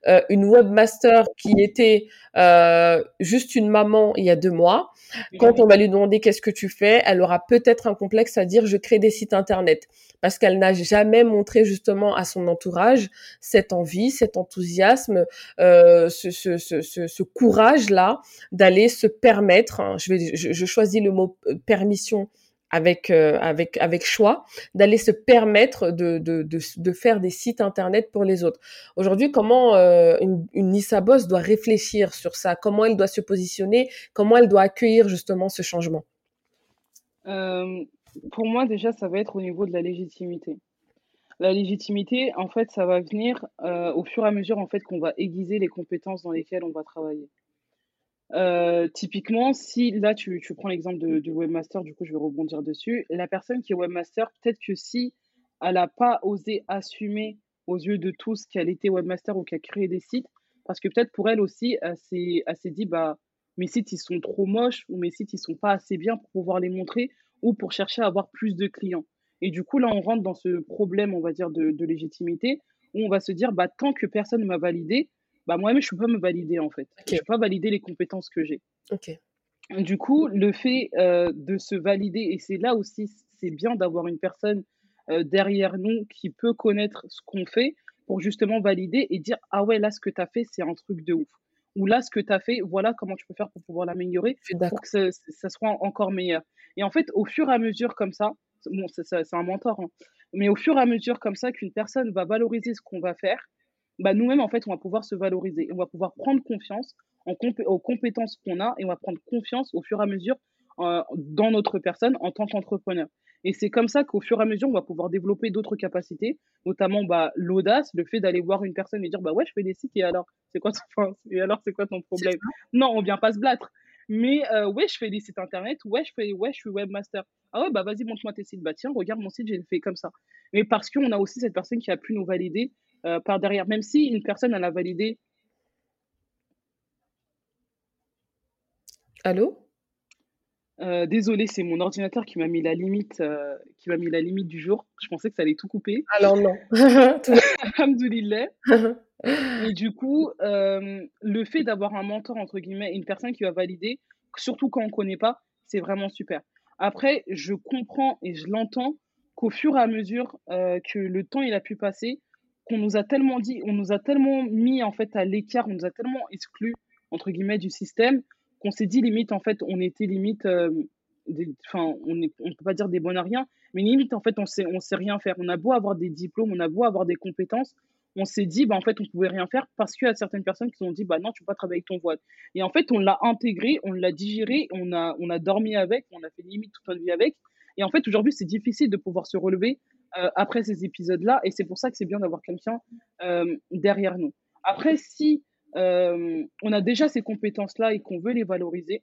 euh, une webmaster qui était euh, juste une maman il y a deux mois, quand on va lui demander qu'est-ce que tu fais, elle aura peut-être un complexe à dire je crée des sites internet parce qu'elle n'a jamais montré justement à son entourage cette envie, cet enthousiasme, euh, ce, ce, ce, ce courage-là d'aller se permettre. Hein, je, vais, je, je choisis le mot euh, permission avec euh, avec avec choix d'aller se permettre de, de, de, faire des sites internet pour les autres. Aujourd'hui, comment euh, une, une Nissa Boss doit réfléchir sur ça? Comment elle doit se positionner? Comment elle doit accueillir justement ce changement? Euh, Pour moi, déjà, ça va être au niveau de la légitimité. La légitimité, en fait, ça va venir au fur et à mesure en fait qu'on va aiguiser les compétences dans lesquelles on va travailler. Euh, typiquement, si là tu, tu prends l'exemple du webmaster, du coup je vais rebondir dessus. La personne qui est webmaster, peut-être que si elle n'a pas osé assumer aux yeux de tous qu'elle était webmaster ou qu'elle créé des sites, parce que peut-être pour elle aussi, elle s'est dit bah mes sites ils sont trop moches ou mes sites ils sont pas assez bien pour pouvoir les montrer ou pour chercher à avoir plus de clients. Et du coup, là, on rentre dans ce problème, on va dire, de, de légitimité, où on va se dire, bah, tant que personne ne m'a validé, bah, moi-même, je ne peux pas me valider, en fait. Je ne peux pas valider les compétences que j'ai. Ok. Du coup, le fait euh, de se valider, et c'est là aussi, c'est bien d'avoir une personne euh, derrière nous qui peut connaître ce qu'on fait pour justement valider et dire Ah ouais, là, ce que tu as fait, c'est un truc de ouf. Ou là, ce que tu as fait, voilà comment tu peux faire pour pouvoir l'améliorer pour que ça, ça, soit encore meilleur. Et en fait, au fur et à mesure, comme ça, bon, c'est un mentor, hein, mais au fur et à mesure, comme ça, qu'une personne va valoriser ce qu'on va faire, bah, nous-mêmes, en fait, on va pouvoir se valoriser. On va pouvoir prendre confiance en aux compétences qu'on a et on va prendre confiance au fur et à mesure euh, dans notre personne en tant qu'entrepreneur. Et c'est comme ça qu'au fur et à mesure, on va pouvoir développer d'autres capacités, notamment bah, l'audace, le fait d'aller voir une personne et dire bah ouais, je fais des sites et alors c'est quoi ton, et alors c'est quoi ton problème Non, on vient pas se battre. Mais euh, ouais, je fais des sites internet, ouais, je fais ouais, je suis webmaster. Ah ouais, bah vas-y, montre-moi tes sites. Bah tiens, regarde mon site, j'ai fait comme ça. Mais parce qu'on a aussi cette personne qui a pu nous valider euh, par derrière, même si une personne elle a validé. Allô? Euh, désolé, c'est mon ordinateur qui m'a mis la limite, euh, qui m'a mis la limite du jour. Je pensais que ça allait tout couper. Alors non. Alhamdoulilah. Et du coup, euh, le fait d'avoir un mentor entre guillemets, une personne qui va valider, surtout quand on connaît pas, c'est vraiment super. Après, je comprends et je l'entends qu'au fur et à mesure que le temps il a pu passer, qu'on nous a tellement dit, on nous a tellement mis en fait à l'écart, on nous a tellement exclus entre guillemets du système qu'on s'est dit limite, en fait, on était limite, euh, enfin, on ne on peut pas dire des bons à rien, mais limite, en fait, on sait, on sait rien faire. On a beau avoir des diplômes, on a beau avoir des compétences, on s'est dit, bah, en fait, on pouvait rien faire parce qu'il y a certaines personnes qui ont dit, bah non, tu peux pas travailler avec ton voile. Et en fait, on l'a intégré, on l'a digéré, on a, on a dormi avec, on a fait limite toute notre vie avec. Et en fait, aujourd'hui, c'est difficile de pouvoir se relever euh, après ces épisodes-là. Et c'est pour ça que c'est bien d'avoir quelqu'un euh, derrière nous. Après, si euh, on a déjà ces compétences-là et qu'on veut les valoriser,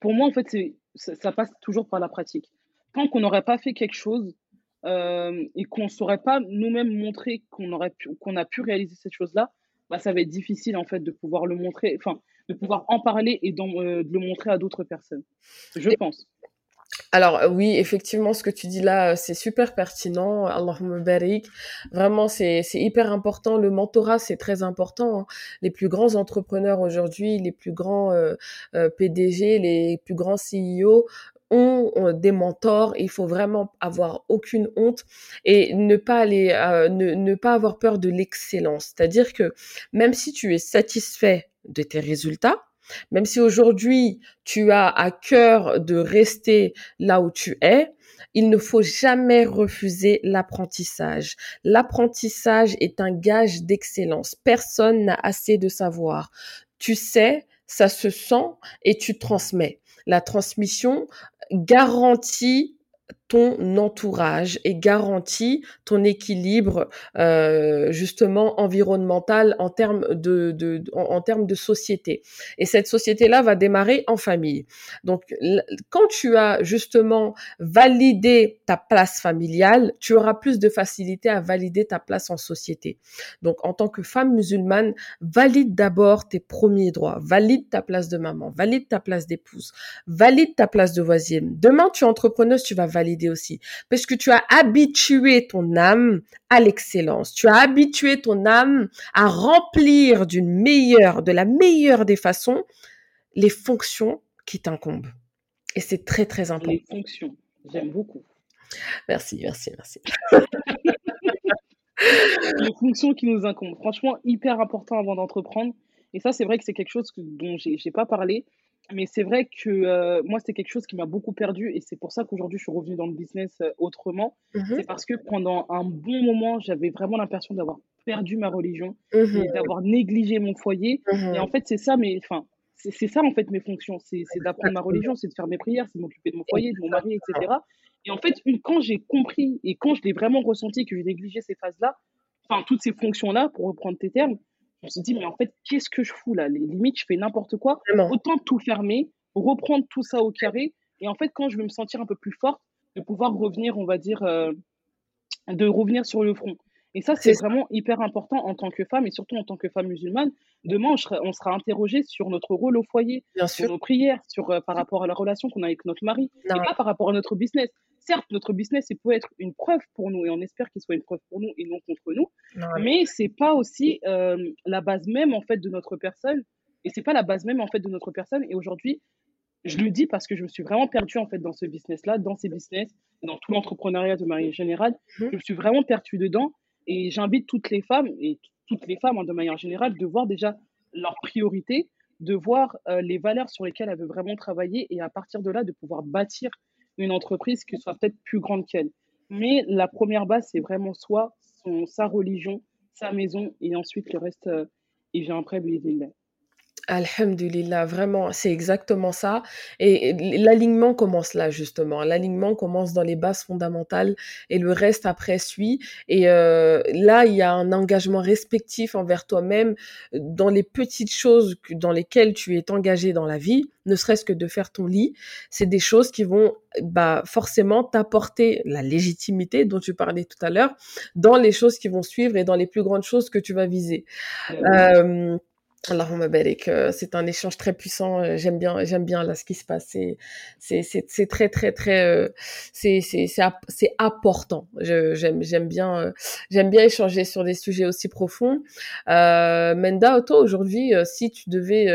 pour moi, en fait, ça, ça, passe toujours par la pratique. Tant qu'on n'aurait pas fait quelque chose et qu'on ne saurait pas nous-mêmes montrer qu'on qu'on a pu réaliser cette chose-là, bah, ça va être difficile en fait de pouvoir le montrer, enfin, de pouvoir en parler et de le montrer à d'autres personnes. Je pense. Alors euh, oui, effectivement, ce que tu dis là, euh, c'est super pertinent. Allahumma barik. Vraiment, c'est hyper important. Le mentorat, c'est très important. Hein. Les plus grands entrepreneurs aujourd'hui, les plus grands euh, PDG, les plus grands CEO ont, des mentors. Il faut vraiment avoir aucune honte et ne pas aller, ne, ne pas avoir peur de l'excellence. C'est-à-dire que même si tu es satisfait de tes résultats, même si aujourd'hui tu as à cœur de rester là où tu es, il ne faut jamais refuser l'apprentissage. L'apprentissage est un gage d'excellence. Personne n'a assez de savoir. Tu sais, ça se sent et tu transmets. La transmission garantit ton entourage et garantit ton équilibre euh, justement environnemental en termes de, de, en, termes de société. Et cette société-là va démarrer en famille. Donc quand tu as justement validé ta place familiale, tu auras plus de facilité à valider ta place en société. Donc en tant que femme musulmane, valide d'abord tes premiers droits, valide ta place de maman, valide ta place d'épouse, valide ta place de voisine. Demain tu es entrepreneuse, tu vas valider aussi. Parce que tu as habitué ton âme à l'excellence. Tu as habitué ton âme à remplir d'une meilleure, de la meilleure des façons, les fonctions qui t'incombent. Et c'est très, très important. Les fonctions. J'aime beaucoup. Merci, merci, merci. les fonctions qui nous incombent. Franchement, hyper important avant d'entreprendre. Et ça, c'est vrai que c'est quelque chose dont j'ai pas parlé. Mais c'est vrai que euh, moi, c'est quelque chose qui m'a beaucoup perdu et c'est pour ça qu'aujourd'hui, je suis revenue dans le business euh, autrement. Mmh c'est parce que pendant un bon moment, j'avais vraiment l'impression d'avoir perdu ma religion mmh et d'avoir négligé mon foyer. Mmh et en fait, c'est ça, mais enfin, c'est ça en fait mes fonctions. C'est d'apprendre ma religion, c'est de faire mes prières, c'est de m'occuper de mon foyer, de mon mari, etc. Et en fait, une, quand j'ai compris et quand je l'ai vraiment ressenti que j'ai négligé ces phases-là, enfin, toutes ces fonctions-là, pour reprendre tes termes, on se dit, mais en fait, qu'est-ce que je fous là? Les limites, je fais n'importe quoi. Autant tout fermer, reprendre tout ça au carré. Et en fait, quand je veux me sentir un peu plus forte, de pouvoir revenir, on va dire, euh, de revenir sur le front. Et ça, c'est vraiment hyper important en tant que femme et surtout en tant que femme musulmane. Demain, on sera, interrogé sur notre rôle au foyer, sur nos prières, sur, euh, par rapport à la relation qu'on a avec notre mari, et pas par rapport à notre business. Certes, notre business, il peut être une preuve pour nous et on espère qu'il soit une preuve pour nous et non contre nous, mais c'est pas aussi euh, la base même en fait de notre personne et c'est pas la base même en fait de notre personne. Et aujourd'hui, je le dis parce que je me suis vraiment perdue en fait dans ce business-là, dans ces business, dans tout l'entrepreneuriat de manière générale. Mhm. Je me suis vraiment perdue dedans et j'invite toutes les femmes et toutes les femmes hein, de manière générale de voir déjà leurs priorités, de voir euh, les valeurs sur lesquelles elles veulent vraiment travailler et à partir de là de pouvoir bâtir une entreprise qui soit peut-être plus grande qu'elle. Mais la première base, c'est vraiment soi, son, sa religion, sa maison et ensuite le reste, euh, il vient après, lui, Alhamdulillah, vraiment, c'est exactement ça. Et l'alignement commence là, justement. L'alignement commence dans les bases fondamentales et le reste après suit. Et euh, là, il y a un engagement respectif envers toi-même dans les petites choses dans lesquelles tu es engagé dans la vie, ne serait-ce que de faire ton lit. C'est des choses qui vont bah, forcément t'apporter la légitimité dont tu parlais tout à l'heure dans les choses qui vont suivre et dans les plus grandes choses que tu vas viser. Euh, Allahumma barik, euh, c'est un échange très puissant. Euh, j'aime bien, j'aime bien là ce qui se passe. C'est, c'est, c'est, très, très, très, euh, c'est, c'est, c'est, important. j'aime, j'aime bien, j'aime bien échanger sur des sujets aussi profonds. Menda, toi aujourd'hui, si tu devais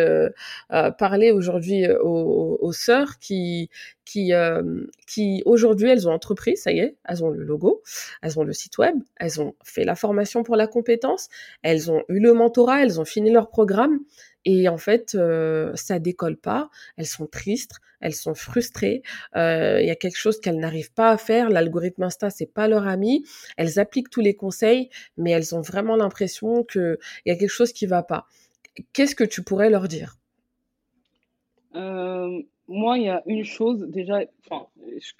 parler aujourd'hui aux, aux, sœurs qui, qui, euh, qui aujourd'hui, elles ont entrepris, ça y est, elles ont le logo, elles ont le site web, elles ont fait la formation pour la compétence, elles ont eu le mentorat, elles ont fini leur programme, et en fait, euh, ça décolle pas, elles sont tristes, elles sont frustrées, euh, il y a quelque chose qu'elles n'arrivent pas à faire, l'algorithme Insta, c'est pas leur ami, elles appliquent tous les conseils, mais elles ont vraiment l'impression qu'il y a quelque chose qui va pas. Qu'est-ce que tu pourrais leur dire? Euh, moi, il y a une chose, déjà, enfin,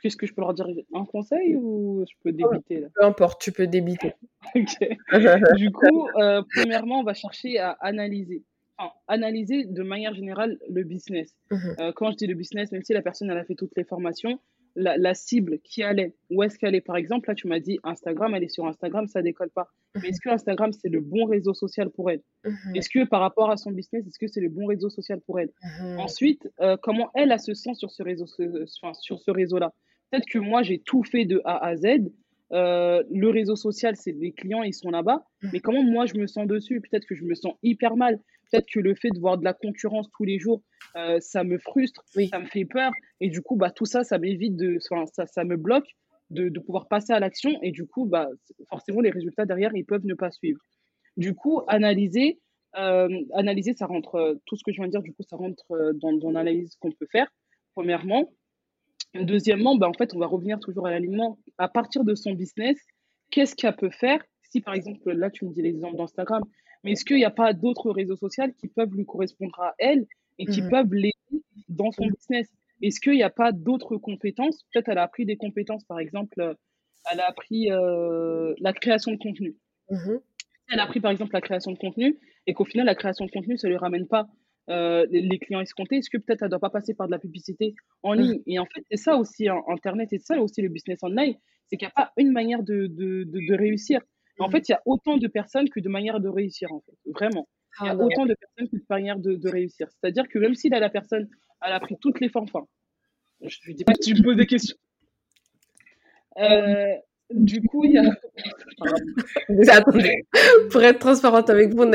qu'est-ce que je peux leur dire? Un conseil ou je peux débiter là? Peu importe, tu peux débiter. Ok. Du coup, euh, premièrement, on va chercher à analyser. Enfin, analyser de manière générale le business. Mmh euh, quand je dis le business, même si la personne elle a fait toutes les formations, la, cible qui allait, où est-ce qu'elle est Par exemple, là, tu m'as dit Instagram, elle est sur Instagram, ça décolle pas. Mais est-ce que Instagram, c'est le bon réseau social pour elle? Mhm. Est-ce que par rapport à son business, est-ce que c'est le bon réseau social pour elle? Mhm. Ensuite, euh, comment elle a se sent sur ce réseau, enfin, sur ce réseau-là? Peut-être que moi, j'ai tout fait de A à Z. Euh, le réseau social, c'est les clients, ils sont là-bas. Mhm. Mais comment moi, je me sens dessus? Peut-être que je me sens hyper mal. Peut-être que le fait de voir de la concurrence tous les jours, euh, ça me frustre, ça me fait peur. Et du coup, bah, tout ça, ça m'évite de. ça, ça me bloque de, de pouvoir passer à l'action. Et du coup, bah, forcément, les résultats derrière, ils peuvent ne pas suivre. Du coup, analyser, euh, analyser ça rentre. Euh, tout ce que je viens de dire, du coup, ça rentre dans, dans l'analyse qu'on peut faire, premièrement. Deuxièmement, bah, en fait, on va revenir toujours à l'alignement. À partir de son business, qu'est-ce qu'elle peut faire? Si, par exemple, là, tu me dis l'exemple d'Instagram, mais est-ce qu'il n'y a pas d'autres réseaux sociaux qui peuvent lui correspondre à elle et qui mmh peuvent l'aider dans son business? Est-ce qu'il n'y a pas d'autres compétences? Peut-être elle a appris des compétences, par exemple, euh, elle a appris euh, la création de contenu. Mmh elle a appris, par exemple, la création de contenu et qu'au final, la création de contenu, ça ne lui ramène pas euh, les, clients escomptés. Est-ce que peut-être elle ne doit pas passer par de la publicité en mmh. ligne? Et en fait, c'est ça aussi, hein, Internet, et c'est ça aussi le business online, c'est qu'il n'y a pas une manière de, de, de réussir. En mmh. fait, il y a autant de personnes que de manières de réussir, en fait. Vraiment. Il y a ah autant de personnes que de manières de, de réussir. C'est-à-dire que même si là, la personne, elle a pris toutes les formes, enfin, je ne dis pas que tu me poses des questions. Euh, du coup, il y a. Attendez, pour être transparente avec vous, on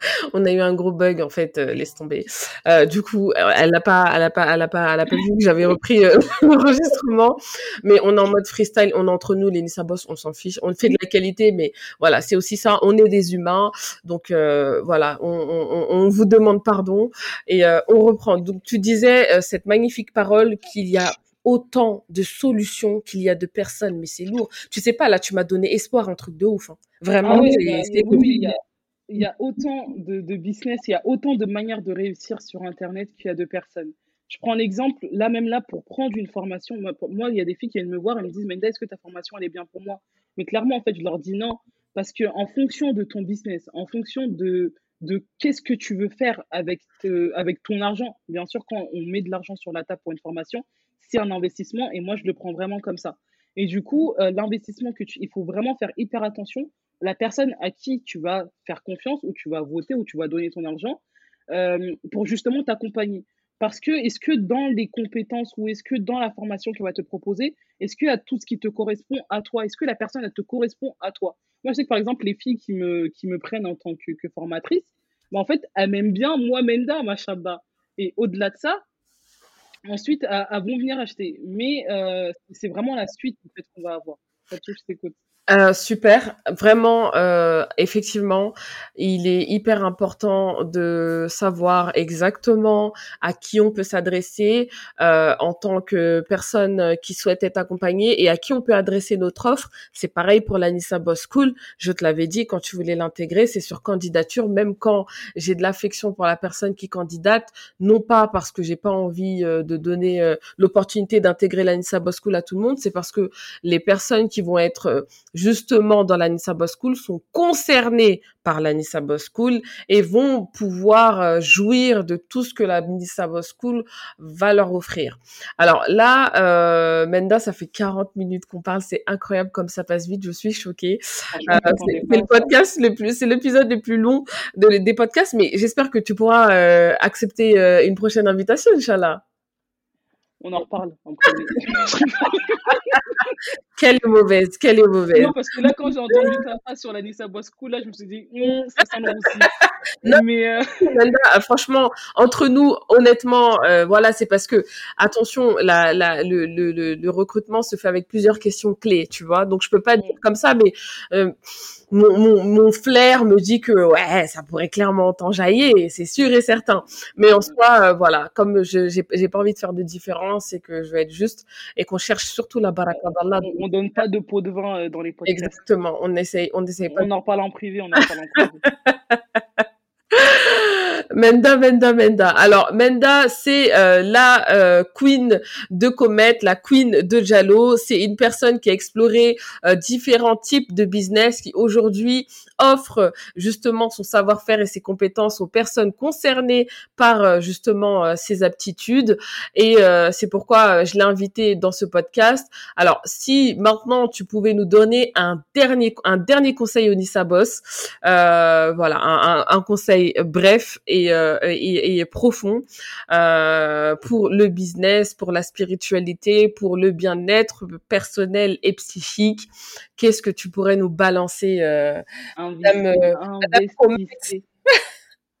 on a eu un gros bug en fait, euh, laisse tomber. Euh, du coup, euh, elle n'a pas, elle a pas, elle a pas, elle a pas vu que j'avais repris l'enregistrement, mais on est en mode freestyle, on est entre nous, les Nissa Boss, on s'en fiche, on fait de la qualité, mais voilà, c'est aussi ça, on est des humains, donc voilà, on, on, on, vous demande pardon et on reprend. Donc tu disais cette magnifique parole qu'il y a autant de solutions qu'il y a de personnes, mais c'est lourd. Tu sais pas, là, tu m'as donné espoir, un truc de ouf. Hein. Vraiment, ah c'est bah, il y a autant de, business, il y a autant de manières de réussir sur Internet qu'il y a de personnes. Je prends l'exemple, là même là, pour prendre une formation, moi, il y a des filles qui viennent me voir et me disent, Menda, est-ce que ta formation, elle est bien pour moi? Mais clairement, en fait, je leur dis non, parce qu'en fonction de ton business, en fonction de, de qu'est-ce que tu veux faire avec, avec ton argent, bien sûr, quand on met de l'argent sur la table pour une formation, c'est un investissement et moi, je le prends vraiment comme ça. Et du coup, euh, l'investissement que tu, il faut vraiment faire hyper attention. La personne à qui tu vas faire confiance, ou tu vas voter, ou tu vas donner ton argent, euh, pour justement t'accompagner. Parce que est-ce que dans les compétences ou est-ce que dans la formation qu'elle va te proposer, est-ce y a tout ce qui te correspond à toi Est-ce que la personne elle te correspond à toi? Moi, je sais que par exemple, les filles qui me, qui me prennent en tant que, que formatrice, bah, en fait, elles m'aiment bien, moi, Menda, ma chabba. Et au-delà de ça, ensuite, elles, vont venir acheter. Mais euh, c'est vraiment la suite en fait, qu'on va avoir. T'écoute. Euh, super, vraiment, euh, effectivement, il est hyper important de savoir exactement à qui on peut s'adresser euh, en tant que personne qui souhaite être accompagnée et à qui on peut adresser notre offre. C'est pareil pour la Nissa Boss School. Je te l'avais dit quand tu voulais l'intégrer, c'est sur candidature. Même quand j'ai de l'affection pour la personne qui candidate, non pas parce que j'ai pas envie de donner l'opportunité d'intégrer la Nissa Boss School à tout le monde, c'est parce que les personnes qui vont être justement dans la Nissa Boss School sont concernés par la Nissa Boss School et vont pouvoir euh, jouir de tout ce que la Nissa Boss School va leur offrir. Alors là, euh, Menda, ça fait 40 minutes qu'on parle, c'est incroyable comme ça passe vite, je suis choquée. Euh, c'est le podcast le plus, c'est l'épisode le plus long de, des podcasts, mais j'espère que tu pourras euh, accepter euh, une prochaine invitation, Inch'Allah. On en reparle en premier. quelle est mauvaise, quelle est mauvaise. Non, parce que là, quand j'ai entendu ta phrase sur la Nissa Bosco, là, je me suis dit, hm, ça sent aussi. non, mais euh... franchement, entre nous, honnêtement, euh, voilà, c'est parce que, attention, la, la, le, le, le, recrutement se fait avec plusieurs questions clés, tu vois. Donc, je peux pas dire comme ça, mais euh, mon, mon, mon, flair me dit que ouais, ça pourrait clairement t'enjailler, c'est sûr et certain. Mais en soi, euh, voilà, comme je j'ai pas envie de faire de différence et que je veux être juste et qu'on cherche surtout la baraka d'Allah. On, on, donne pas de pot de vin euh, dans les podcasts. Exactement, on essaye, on essaye pas. On en parle en privé, on en parle en privé. Menda, Menda, Menda. Alors, Menda, c'est euh, la euh, queen de Comet, la queen de Jalo. C'est une personne qui a exploré euh, différents types de business, qui aujourd'hui offre justement son savoir-faire et ses compétences aux personnes concernées par euh, justement euh, ses aptitudes. Et c'est pourquoi je l'ai invité dans ce podcast. Alors, si maintenant tu pouvais nous donner un dernier, un dernier conseil au Nissa Boss, voilà, un, un, un conseil bref et, euh, et, et profond euh, pour le business, pour la spiritualité, pour le bien-être personnel et psychique. Qu'est-ce que tu pourrais nous balancer euh, investissez,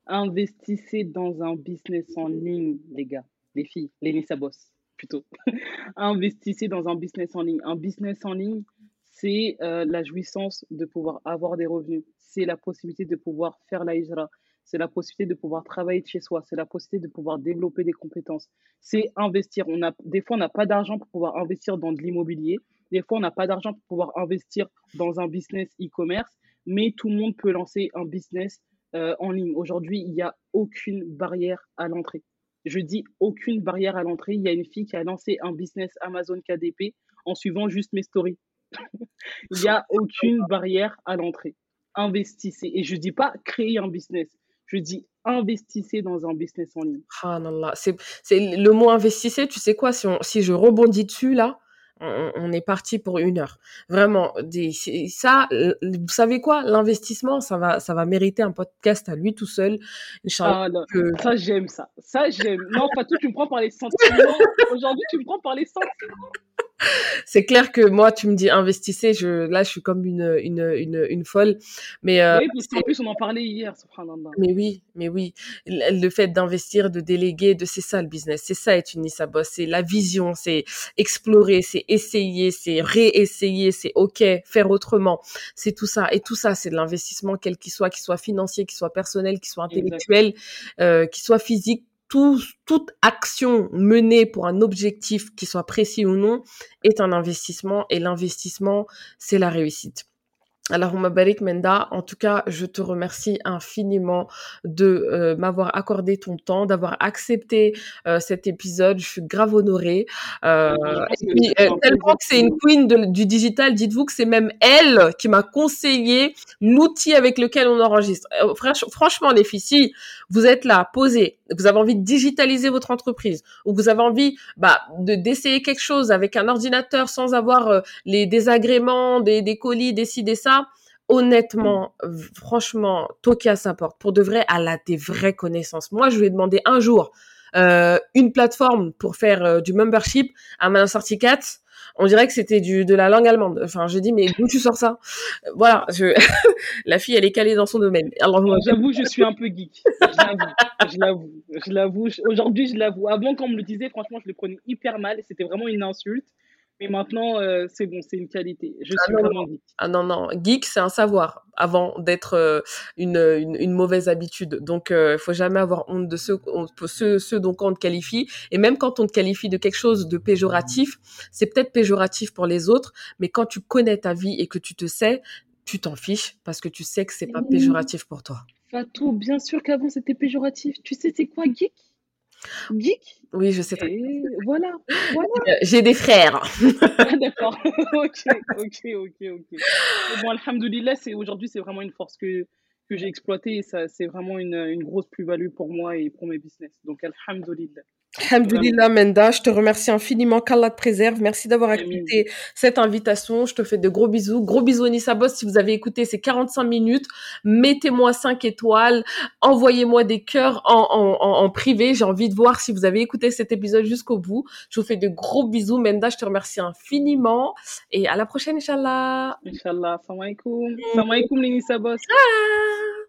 investissez dans un business en ligne, les gars, les filles, les Nissa Boss plutôt. investissez dans un business en ligne. Un business en ligne, c'est euh, la jouissance de pouvoir avoir des revenus. C'est la possibilité de pouvoir faire la hijra c'est la possibilité de pouvoir travailler de chez soi, c'est la possibilité de pouvoir développer des compétences, c'est investir. On a, des fois, on n'a pas d'argent pour pouvoir investir dans de l'immobilier, des fois, on n'a pas d'argent pour pouvoir investir dans un business e-commerce, mais tout le monde peut lancer un business euh, en ligne. Aujourd'hui, il n'y a aucune barrière à l'entrée. Je dis aucune barrière à l'entrée. Il y a une fille qui a lancé un business Amazon KDP en suivant juste mes stories. il n'y a aucune barrière à l'entrée. Investissez. Et je ne dis pas créer un business je dis investissez dans un business en ligne. Ah c'est, c'est le mot investissez, tu sais quoi, si, on, si je rebondis dessus là, on, on est parti pour une heure. Vraiment, des, ça, vous savez quoi, l'investissement, ça va, ça va mériter un podcast à lui tout seul. Ah, que... Ça, j'aime ça. Ça, j'aime. Non, pas tout, tu me prends par les sentiments. Aujourd'hui, tu me prends par les sentiments c'est clair que moi, tu me dis investissez, je, là, je suis comme une, une, une, une folle. Mais, euh, oui, parce plus, on en parlait hier, subhanallah. Mais oui, mais oui. Le fait d'investir, de déléguer, de, c'est ça le business. C'est ça être une Boss. C'est la vision, c'est explorer, c'est essayer, c'est réessayer, c'est OK, faire autrement. C'est tout ça. Et tout ça, c'est de l'investissement, quel qu'il soit, qu'il soit financier, qu'il soit personnel, qu'il soit intellectuel, euh, qu'il soit physique tout, toute action menée pour un objectif, qui soit précis ou non, est un investissement et l'investissement, c'est la réussite. Alors, Mabarik Menda, en tout cas, je te remercie infiniment de euh, m'avoir accordé ton temps, d'avoir accepté euh, cet épisode. Je suis grave honorée. Euh, et puis, euh, tellement que c'est une queen de, du digital, dites-vous que c'est même elle qui m'a conseillé l'outil avec lequel on enregistre. Euh, franchement, les filles, si vous êtes là, posez, vous avez envie de digitaliser votre entreprise, ou vous avez envie bah, de d'essayer quelque chose avec un ordinateur sans avoir euh, les désagréments, des, colis, des ci, ça, honnêtement, franchement, toquer à sa porte. Pour de vrai, elle a des vraies connaissances. Moi, je lui ai demandé un jour euh, une plateforme pour faire euh, du membership à ma sortie 4 on dirait que c'était du de la langue allemande. Enfin, je dis mais d'où tu sors ça? Voilà, je... la fille elle est calée dans son domaine. Alors j'avoue, je suis un peu geek. Je l'avoue, je l'avoue, Aujourd'hui, je l'avoue. Avant, quand on me le disait, franchement, je le prenais hyper mal. C'était vraiment une insulte. Mais maintenant, euh, c'est bon, c'est une qualité. Je ah suis vraiment geek. Ah non, non, geek, c'est un savoir avant d'être euh, une, une, mauvaise habitude. Donc, il euh, faut jamais avoir honte de ce, ce, ce dont on te qualifie. Et même quand on te qualifie de quelque chose de péjoratif, c'est peut-être péjoratif pour les autres, mais quand tu connais ta vie et que tu te sais, tu t'en fiches parce que tu sais que c'est pas péjoratif pour toi. Fatou, bien sûr qu'avant c'était péjoratif. Tu sais c'est quoi geek? Geek? Oui, je sais Voilà, voilà. Euh, j'ai des frères. ah, D'accord. ok, ok, ok, ok. Bon, Alhamdoulilah, aujourd'hui, c'est vraiment une force que, que j'ai exploitée et ça, c'est vraiment une, une grosse plus-value pour moi et pour mes business. Donc, Alhamdoulilah. Alhamdulillah Menda, je te remercie infiniment, qu'Allah te préserve. Merci d'avoir accepté cette invitation. Je te fais de gros bisous. Gros bisous Nissa Boss si vous avez écouté ces 45 minutes. Mettez-moi 5 étoiles, envoyez-moi des cœurs en, en, en, privé. J'ai envie de voir si vous avez écouté cet épisode jusqu'au bout. Je vous fais de gros bisous Menda, je te remercie infiniment et à la prochaine Inch'Allah. Inch'Allah, salam alaikum. Salam alaikum Boss. Ah